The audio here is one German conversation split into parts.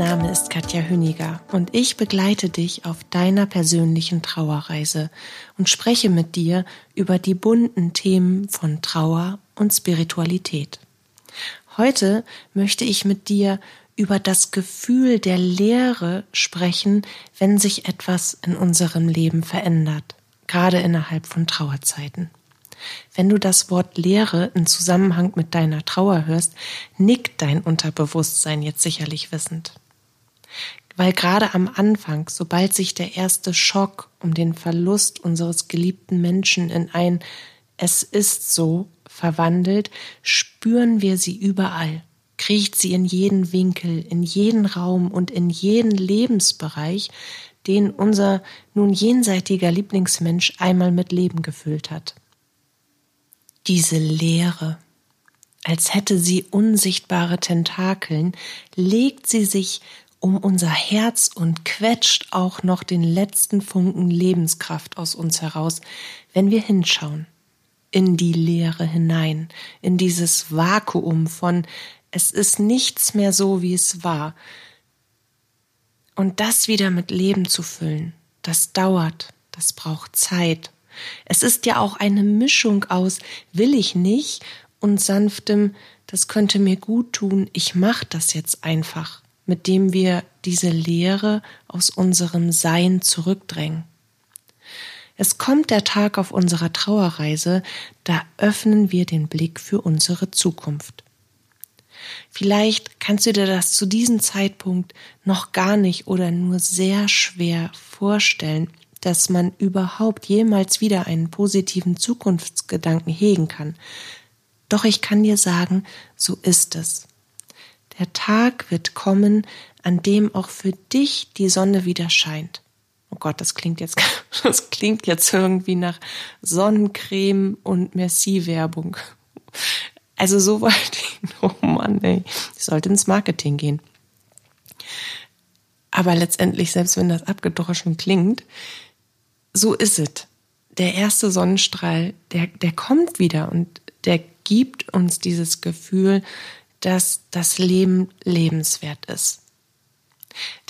Name ist Katja Hüniger und ich begleite dich auf deiner persönlichen Trauerreise und spreche mit dir über die bunten Themen von Trauer und Spiritualität. Heute möchte ich mit dir über das Gefühl der Leere sprechen, wenn sich etwas in unserem Leben verändert, gerade innerhalb von Trauerzeiten. Wenn du das Wort Leere in Zusammenhang mit deiner Trauer hörst, nickt dein Unterbewusstsein jetzt sicherlich wissend. Weil gerade am Anfang, sobald sich der erste Schock um den Verlust unseres geliebten Menschen in ein Es ist so verwandelt, spüren wir sie überall, kriecht sie in jeden Winkel, in jeden Raum und in jeden Lebensbereich, den unser nun jenseitiger Lieblingsmensch einmal mit Leben gefüllt hat diese Leere. Als hätte sie unsichtbare Tentakeln, legt sie sich um unser Herz und quetscht auch noch den letzten Funken Lebenskraft aus uns heraus, wenn wir hinschauen, in die Leere hinein, in dieses Vakuum von es ist nichts mehr so, wie es war. Und das wieder mit Leben zu füllen, das dauert, das braucht Zeit es ist ja auch eine Mischung aus will ich nicht und sanftem, das könnte mir gut tun, ich mach das jetzt einfach, mit dem wir diese Leere aus unserem Sein zurückdrängen. Es kommt der Tag auf unserer Trauerreise, da öffnen wir den Blick für unsere Zukunft. Vielleicht kannst du dir das zu diesem Zeitpunkt noch gar nicht oder nur sehr schwer vorstellen, dass man überhaupt jemals wieder einen positiven Zukunftsgedanken hegen kann. Doch ich kann dir sagen, so ist es. Der Tag wird kommen, an dem auch für dich die Sonne wieder scheint. Oh Gott, das klingt jetzt, das klingt jetzt irgendwie nach Sonnencreme und Merci-Werbung. Also so weit, oh Mann, ey, ich sollte ins Marketing gehen. Aber letztendlich, selbst wenn das abgedroschen klingt, so ist es. Der erste Sonnenstrahl, der, der kommt wieder und der gibt uns dieses Gefühl, dass das Leben lebenswert ist.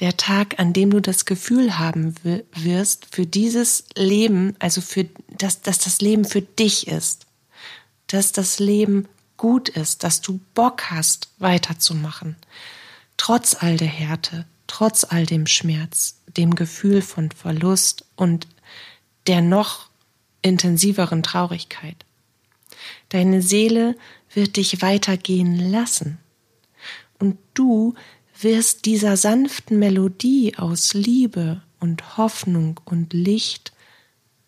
Der Tag, an dem du das Gefühl haben wirst, für dieses Leben, also für, dass, dass das Leben für dich ist, dass das Leben gut ist, dass du Bock hast, weiterzumachen, trotz all der Härte, trotz all dem Schmerz, dem Gefühl von Verlust und der noch intensiveren Traurigkeit. Deine Seele wird dich weitergehen lassen. Und du wirst dieser sanften Melodie aus Liebe und Hoffnung und Licht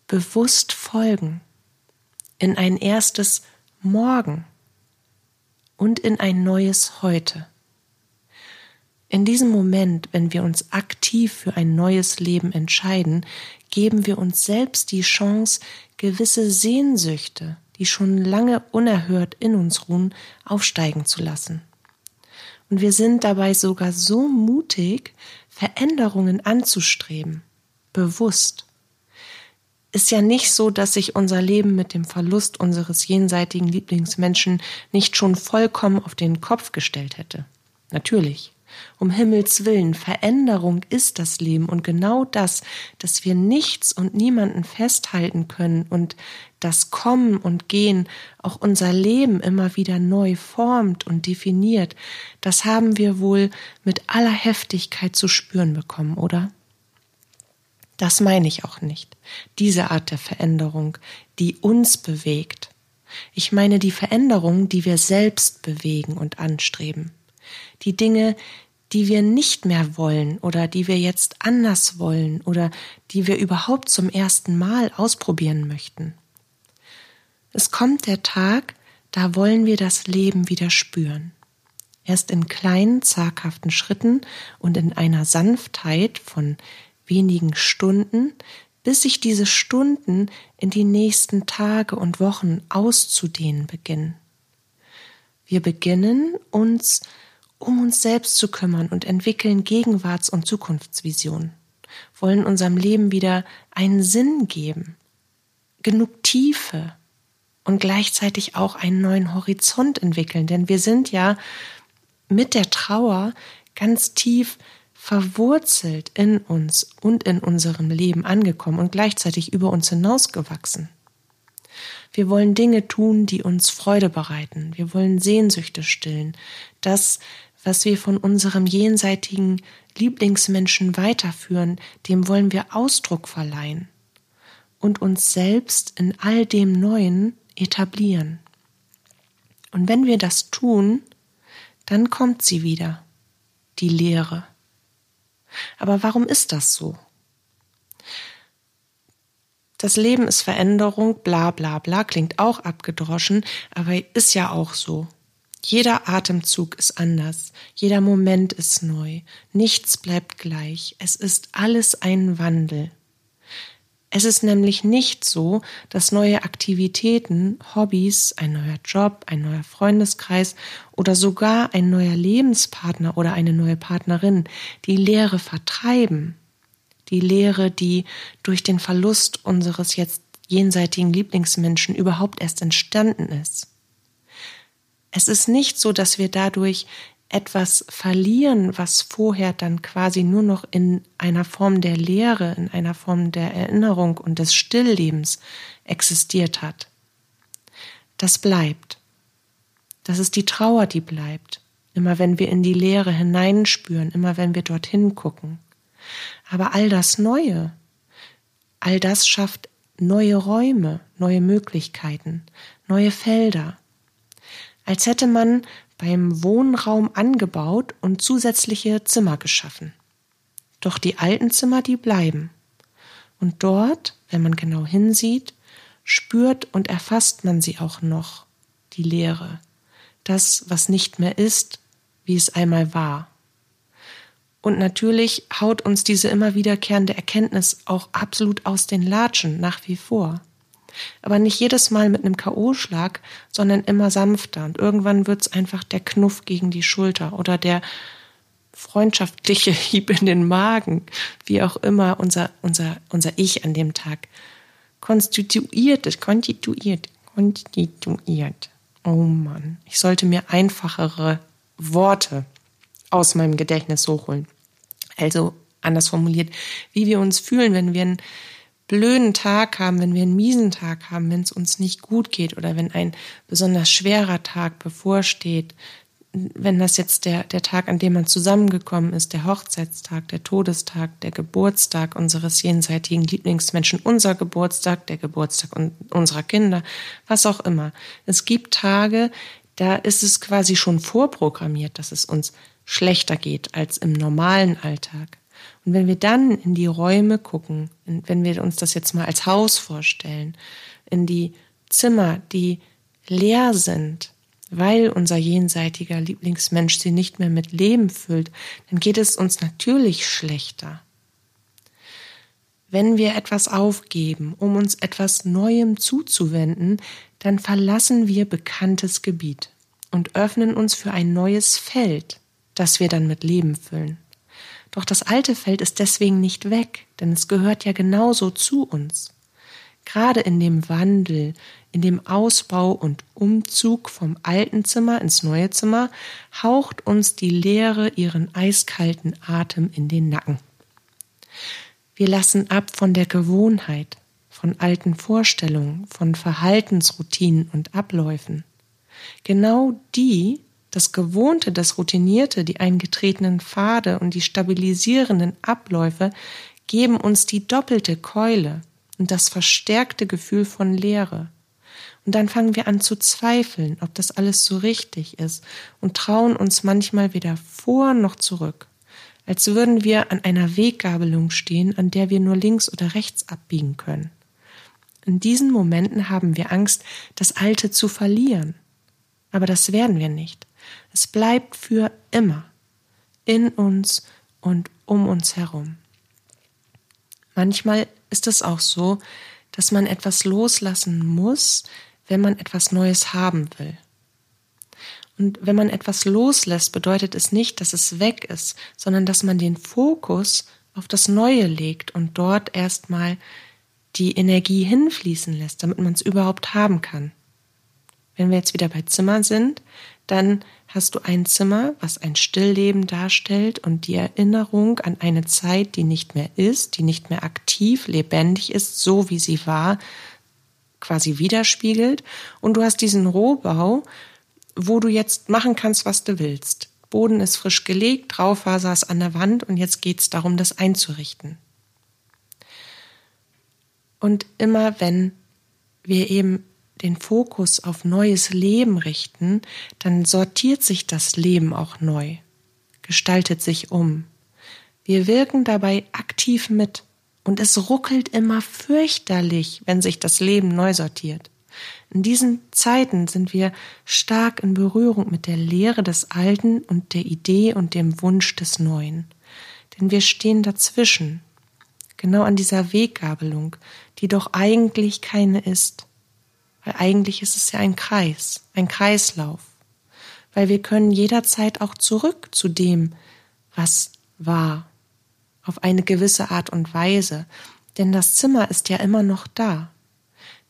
bewusst folgen in ein erstes Morgen und in ein neues Heute. In diesem Moment, wenn wir uns aktiv für ein neues Leben entscheiden, geben wir uns selbst die Chance, gewisse Sehnsüchte, die schon lange unerhört in uns ruhen, aufsteigen zu lassen. Und wir sind dabei sogar so mutig, Veränderungen anzustreben, bewusst. Ist ja nicht so, dass sich unser Leben mit dem Verlust unseres jenseitigen Lieblingsmenschen nicht schon vollkommen auf den Kopf gestellt hätte. Natürlich. Um Himmels willen, Veränderung ist das Leben und genau das, dass wir nichts und niemanden festhalten können und das Kommen und Gehen auch unser Leben immer wieder neu formt und definiert, das haben wir wohl mit aller Heftigkeit zu spüren bekommen, oder? Das meine ich auch nicht. Diese Art der Veränderung, die uns bewegt. Ich meine die Veränderung, die wir selbst bewegen und anstreben. Die Dinge, die wir nicht mehr wollen oder die wir jetzt anders wollen oder die wir überhaupt zum ersten Mal ausprobieren möchten. Es kommt der Tag, da wollen wir das Leben wieder spüren. Erst in kleinen, zaghaften Schritten und in einer Sanftheit von wenigen Stunden, bis sich diese Stunden in die nächsten Tage und Wochen auszudehnen beginnen. Wir beginnen uns um uns selbst zu kümmern und entwickeln Gegenwarts- und Zukunftsvisionen, wollen unserem Leben wieder einen Sinn geben, genug Tiefe und gleichzeitig auch einen neuen Horizont entwickeln, denn wir sind ja mit der Trauer ganz tief verwurzelt in uns und in unserem Leben angekommen und gleichzeitig über uns hinausgewachsen. Wir wollen Dinge tun, die uns Freude bereiten. Wir wollen Sehnsüchte stillen. Das, was wir von unserem jenseitigen Lieblingsmenschen weiterführen, dem wollen wir Ausdruck verleihen und uns selbst in all dem Neuen etablieren. Und wenn wir das tun, dann kommt sie wieder, die Lehre. Aber warum ist das so? Das Leben ist Veränderung, bla bla bla, klingt auch abgedroschen, aber ist ja auch so. Jeder Atemzug ist anders, jeder Moment ist neu, nichts bleibt gleich, es ist alles ein Wandel. Es ist nämlich nicht so, dass neue Aktivitäten, Hobbys, ein neuer Job, ein neuer Freundeskreis oder sogar ein neuer Lebenspartner oder eine neue Partnerin die Leere vertreiben. Die Leere, die durch den Verlust unseres jetzt jenseitigen Lieblingsmenschen überhaupt erst entstanden ist. Es ist nicht so, dass wir dadurch etwas verlieren, was vorher dann quasi nur noch in einer Form der Lehre, in einer Form der Erinnerung und des Stilllebens existiert hat. Das bleibt. Das ist die Trauer, die bleibt. Immer wenn wir in die Leere hineinspüren, immer wenn wir dorthin gucken. Aber all das Neue, all das schafft neue Räume, neue Möglichkeiten, neue Felder. Als hätte man beim Wohnraum angebaut und zusätzliche Zimmer geschaffen. Doch die alten Zimmer, die bleiben. Und dort, wenn man genau hinsieht, spürt und erfasst man sie auch noch, die Leere, das, was nicht mehr ist, wie es einmal war. Und natürlich haut uns diese immer wiederkehrende Erkenntnis auch absolut aus den Latschen nach wie vor. Aber nicht jedes Mal mit einem K.O.-Schlag, sondern immer sanfter. Und irgendwann wird's einfach der Knuff gegen die Schulter oder der freundschaftliche Hieb in den Magen, wie auch immer unser, unser, unser Ich an dem Tag konstituiert ist, konstituiert, konstituiert. Oh Mann, ich sollte mir einfachere Worte aus meinem Gedächtnis hochholen. Also anders formuliert, wie wir uns fühlen, wenn wir ein blöden Tag haben, wenn wir einen miesen Tag haben, wenn es uns nicht gut geht oder wenn ein besonders schwerer Tag bevorsteht, wenn das jetzt der, der Tag, an dem man zusammengekommen ist, der Hochzeitstag, der Todestag, der Geburtstag unseres jenseitigen Lieblingsmenschen, unser Geburtstag, der Geburtstag unserer Kinder, was auch immer. Es gibt Tage, da ist es quasi schon vorprogrammiert, dass es uns schlechter geht als im normalen Alltag. Und wenn wir dann in die Räume gucken, wenn wir uns das jetzt mal als Haus vorstellen, in die Zimmer, die leer sind, weil unser jenseitiger Lieblingsmensch sie nicht mehr mit Leben füllt, dann geht es uns natürlich schlechter. Wenn wir etwas aufgeben, um uns etwas Neuem zuzuwenden, dann verlassen wir bekanntes Gebiet und öffnen uns für ein neues Feld, das wir dann mit Leben füllen. Doch das alte Feld ist deswegen nicht weg, denn es gehört ja genauso zu uns. Gerade in dem Wandel, in dem Ausbau und Umzug vom alten Zimmer ins neue Zimmer haucht uns die Leere ihren eiskalten Atem in den Nacken. Wir lassen ab von der Gewohnheit, von alten Vorstellungen, von Verhaltensroutinen und Abläufen. Genau die, das Gewohnte, das Routinierte, die eingetretenen Pfade und die stabilisierenden Abläufe geben uns die doppelte Keule und das verstärkte Gefühl von Leere. Und dann fangen wir an zu zweifeln, ob das alles so richtig ist und trauen uns manchmal weder vor noch zurück, als würden wir an einer Weggabelung stehen, an der wir nur links oder rechts abbiegen können. In diesen Momenten haben wir Angst, das Alte zu verlieren. Aber das werden wir nicht. Es bleibt für immer in uns und um uns herum. Manchmal ist es auch so, dass man etwas loslassen muss, wenn man etwas Neues haben will. Und wenn man etwas loslässt, bedeutet es nicht, dass es weg ist, sondern dass man den Fokus auf das Neue legt und dort erstmal die Energie hinfließen lässt, damit man es überhaupt haben kann. Wenn wir jetzt wieder bei Zimmer sind, dann hast du ein Zimmer, was ein Stillleben darstellt und die Erinnerung an eine Zeit, die nicht mehr ist, die nicht mehr aktiv, lebendig ist, so wie sie war, quasi widerspiegelt. Und du hast diesen Rohbau, wo du jetzt machen kannst, was du willst. Boden ist frisch gelegt, Raufaser ist an der Wand und jetzt geht es darum, das einzurichten. Und immer wenn wir eben den Fokus auf neues Leben richten, dann sortiert sich das Leben auch neu, gestaltet sich um. Wir wirken dabei aktiv mit und es ruckelt immer fürchterlich, wenn sich das Leben neu sortiert. In diesen Zeiten sind wir stark in Berührung mit der Lehre des Alten und der Idee und dem Wunsch des Neuen. Denn wir stehen dazwischen, genau an dieser Weggabelung, die doch eigentlich keine ist. Weil eigentlich ist es ja ein Kreis, ein Kreislauf. Weil wir können jederzeit auch zurück zu dem, was war, auf eine gewisse Art und Weise. Denn das Zimmer ist ja immer noch da,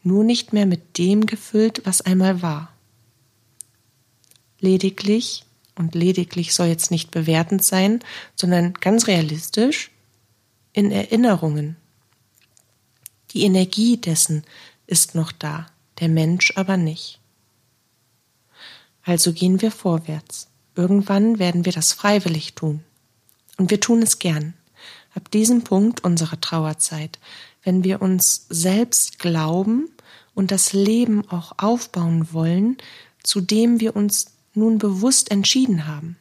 nur nicht mehr mit dem gefüllt, was einmal war. Lediglich, und lediglich soll jetzt nicht bewertend sein, sondern ganz realistisch, in Erinnerungen. Die Energie dessen ist noch da, der Mensch aber nicht. Also gehen wir vorwärts. Irgendwann werden wir das freiwillig tun. Und wir tun es gern. Ab diesem Punkt unserer Trauerzeit, wenn wir uns selbst glauben und das Leben auch aufbauen wollen, zu dem wir uns nun bewusst entschieden haben.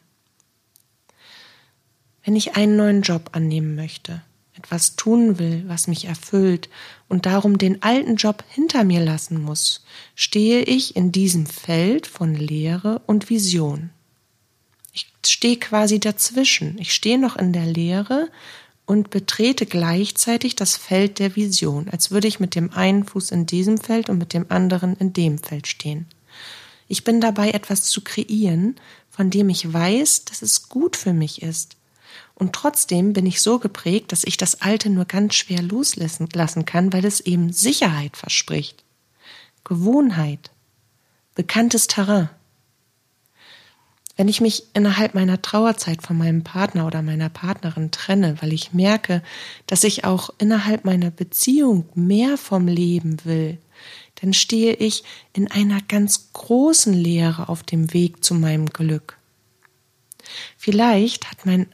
Wenn ich einen neuen Job annehmen möchte, etwas tun will, was mich erfüllt und darum den alten Job hinter mir lassen muss, stehe ich in diesem Feld von Lehre und Vision. Ich stehe quasi dazwischen. Ich stehe noch in der Lehre und betrete gleichzeitig das Feld der Vision, als würde ich mit dem einen Fuß in diesem Feld und mit dem anderen in dem Feld stehen. Ich bin dabei, etwas zu kreieren, von dem ich weiß, dass es gut für mich ist, und trotzdem bin ich so geprägt, dass ich das Alte nur ganz schwer loslassen lassen kann, weil es eben Sicherheit verspricht. Gewohnheit. Bekanntes Terrain. Wenn ich mich innerhalb meiner Trauerzeit von meinem Partner oder meiner Partnerin trenne, weil ich merke, dass ich auch innerhalb meiner Beziehung mehr vom Leben will, dann stehe ich in einer ganz großen Leere auf dem Weg zu meinem Glück. Vielleicht hat mein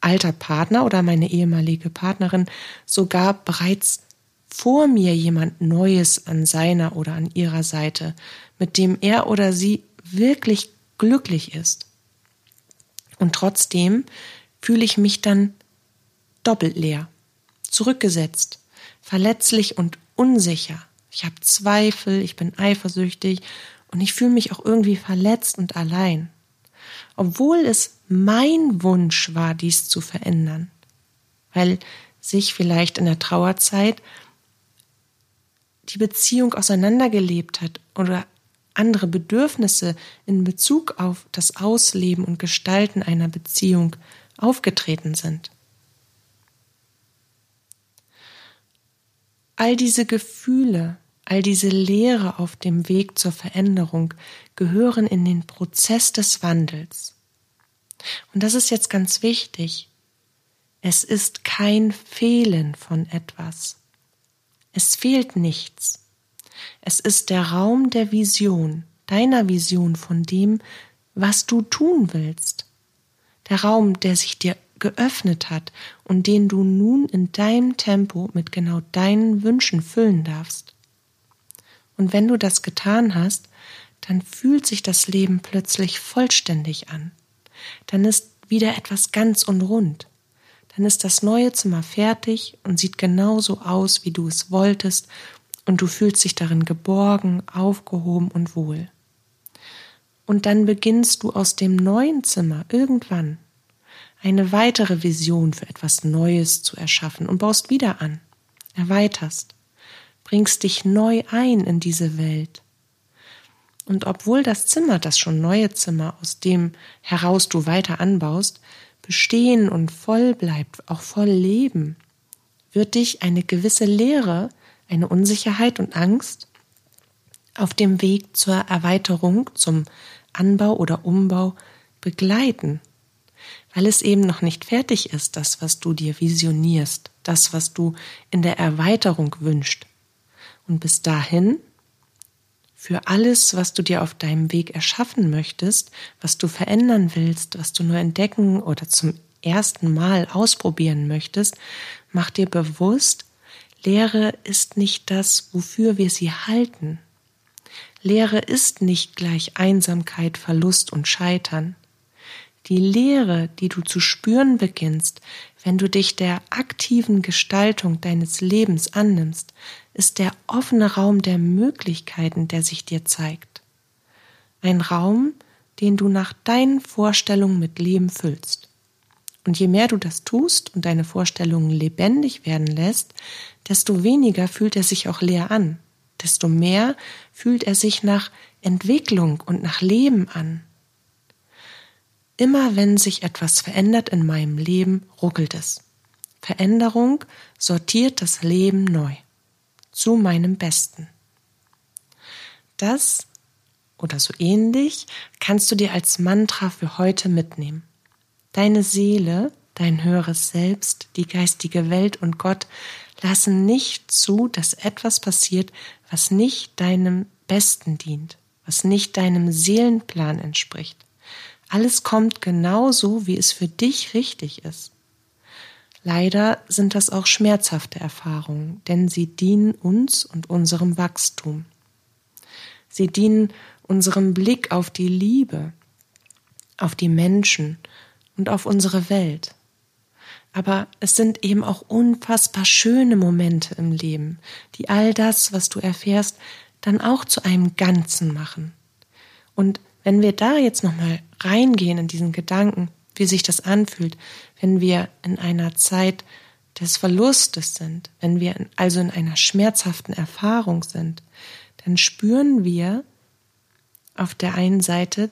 alter Partner oder meine ehemalige Partnerin sogar bereits vor mir jemand Neues an seiner oder an ihrer Seite, mit dem er oder sie wirklich glücklich ist. Und trotzdem fühle ich mich dann doppelt leer, zurückgesetzt, verletzlich und unsicher. Ich habe Zweifel, ich bin eifersüchtig und ich fühle mich auch irgendwie verletzt und allein obwohl es mein Wunsch war, dies zu verändern, weil sich vielleicht in der Trauerzeit die Beziehung auseinandergelebt hat oder andere Bedürfnisse in Bezug auf das Ausleben und Gestalten einer Beziehung aufgetreten sind. All diese Gefühle, all diese Lehre auf dem Weg zur Veränderung gehören in den Prozess des Wandels. Und das ist jetzt ganz wichtig. Es ist kein Fehlen von etwas. Es fehlt nichts. Es ist der Raum der Vision, deiner Vision von dem, was du tun willst. Der Raum, der sich dir geöffnet hat und den du nun in deinem Tempo mit genau deinen Wünschen füllen darfst. Und wenn du das getan hast, dann fühlt sich das Leben plötzlich vollständig an. Dann ist wieder etwas ganz und rund. Dann ist das neue Zimmer fertig und sieht genauso aus, wie du es wolltest, und du fühlst dich darin geborgen, aufgehoben und wohl. Und dann beginnst du aus dem neuen Zimmer irgendwann eine weitere Vision für etwas Neues zu erschaffen und baust wieder an erweiterst, bringst dich neu ein in diese Welt. Und obwohl das Zimmer, das schon neue Zimmer, aus dem heraus du weiter anbaust, bestehen und voll bleibt, auch voll Leben, wird dich eine gewisse Leere, eine Unsicherheit und Angst auf dem Weg zur Erweiterung, zum Anbau oder Umbau begleiten, weil es eben noch nicht fertig ist, das, was du dir visionierst, das, was du in der Erweiterung wünschst. Und bis dahin, für alles, was du dir auf deinem Weg erschaffen möchtest, was du verändern willst, was du nur entdecken oder zum ersten Mal ausprobieren möchtest, mach dir bewusst, Lehre ist nicht das, wofür wir sie halten. Lehre ist nicht gleich Einsamkeit, Verlust und Scheitern. Die Lehre, die du zu spüren beginnst, wenn du dich der aktiven Gestaltung deines Lebens annimmst, ist der offene Raum der Möglichkeiten, der sich dir zeigt. Ein Raum, den du nach deinen Vorstellungen mit Leben füllst. Und je mehr du das tust und deine Vorstellungen lebendig werden lässt, desto weniger fühlt er sich auch leer an, desto mehr fühlt er sich nach Entwicklung und nach Leben an. Immer wenn sich etwas verändert in meinem Leben, ruckelt es. Veränderung sortiert das Leben neu zu meinem Besten. Das oder so ähnlich kannst du dir als Mantra für heute mitnehmen. Deine Seele, dein höheres Selbst, die geistige Welt und Gott lassen nicht zu, dass etwas passiert, was nicht deinem Besten dient, was nicht deinem Seelenplan entspricht. Alles kommt genau so, wie es für dich richtig ist. Leider sind das auch schmerzhafte Erfahrungen, denn sie dienen uns und unserem Wachstum. Sie dienen unserem Blick auf die Liebe, auf die Menschen und auf unsere Welt. Aber es sind eben auch unfassbar schöne Momente im Leben, die all das, was du erfährst, dann auch zu einem Ganzen machen. Und wenn wir da jetzt nochmal reingehen in diesen Gedanken, wie sich das anfühlt, wenn wir in einer Zeit des Verlustes sind, wenn wir also in einer schmerzhaften Erfahrung sind, dann spüren wir auf der einen Seite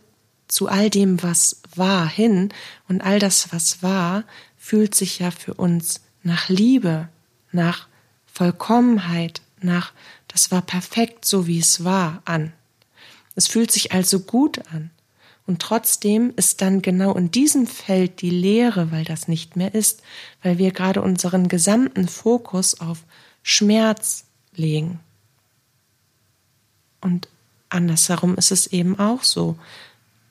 zu all dem, was war, hin und all das, was war, fühlt sich ja für uns nach Liebe, nach Vollkommenheit, nach das war perfekt so wie es war an. Es fühlt sich also gut an. Und trotzdem ist dann genau in diesem Feld die Leere, weil das nicht mehr ist, weil wir gerade unseren gesamten Fokus auf Schmerz legen. Und andersherum ist es eben auch so.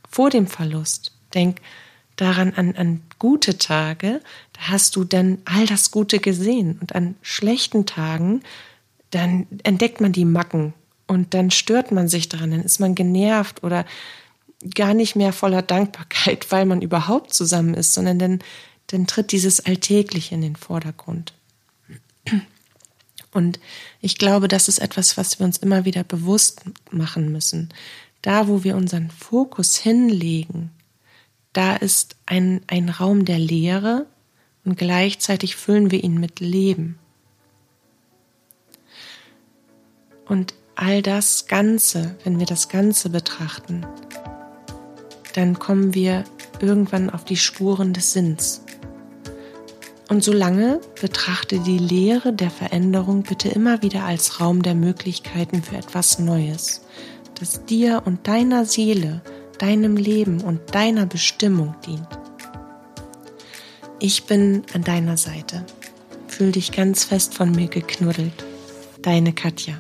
Vor dem Verlust, denk daran an, an gute Tage, da hast du dann all das Gute gesehen. Und an schlechten Tagen, dann entdeckt man die Macken und dann stört man sich daran, dann ist man genervt oder gar nicht mehr voller Dankbarkeit, weil man überhaupt zusammen ist, sondern dann, dann tritt dieses Alltägliche in den Vordergrund. Und ich glaube, das ist etwas, was wir uns immer wieder bewusst machen müssen. Da, wo wir unseren Fokus hinlegen, da ist ein, ein Raum der Leere und gleichzeitig füllen wir ihn mit Leben. Und all das Ganze, wenn wir das Ganze betrachten, dann kommen wir irgendwann auf die Spuren des Sinns. Und solange betrachte die Lehre der Veränderung bitte immer wieder als Raum der Möglichkeiten für etwas Neues, das dir und deiner Seele, deinem Leben und deiner Bestimmung dient. Ich bin an deiner Seite. Fühl dich ganz fest von mir geknuddelt. Deine Katja.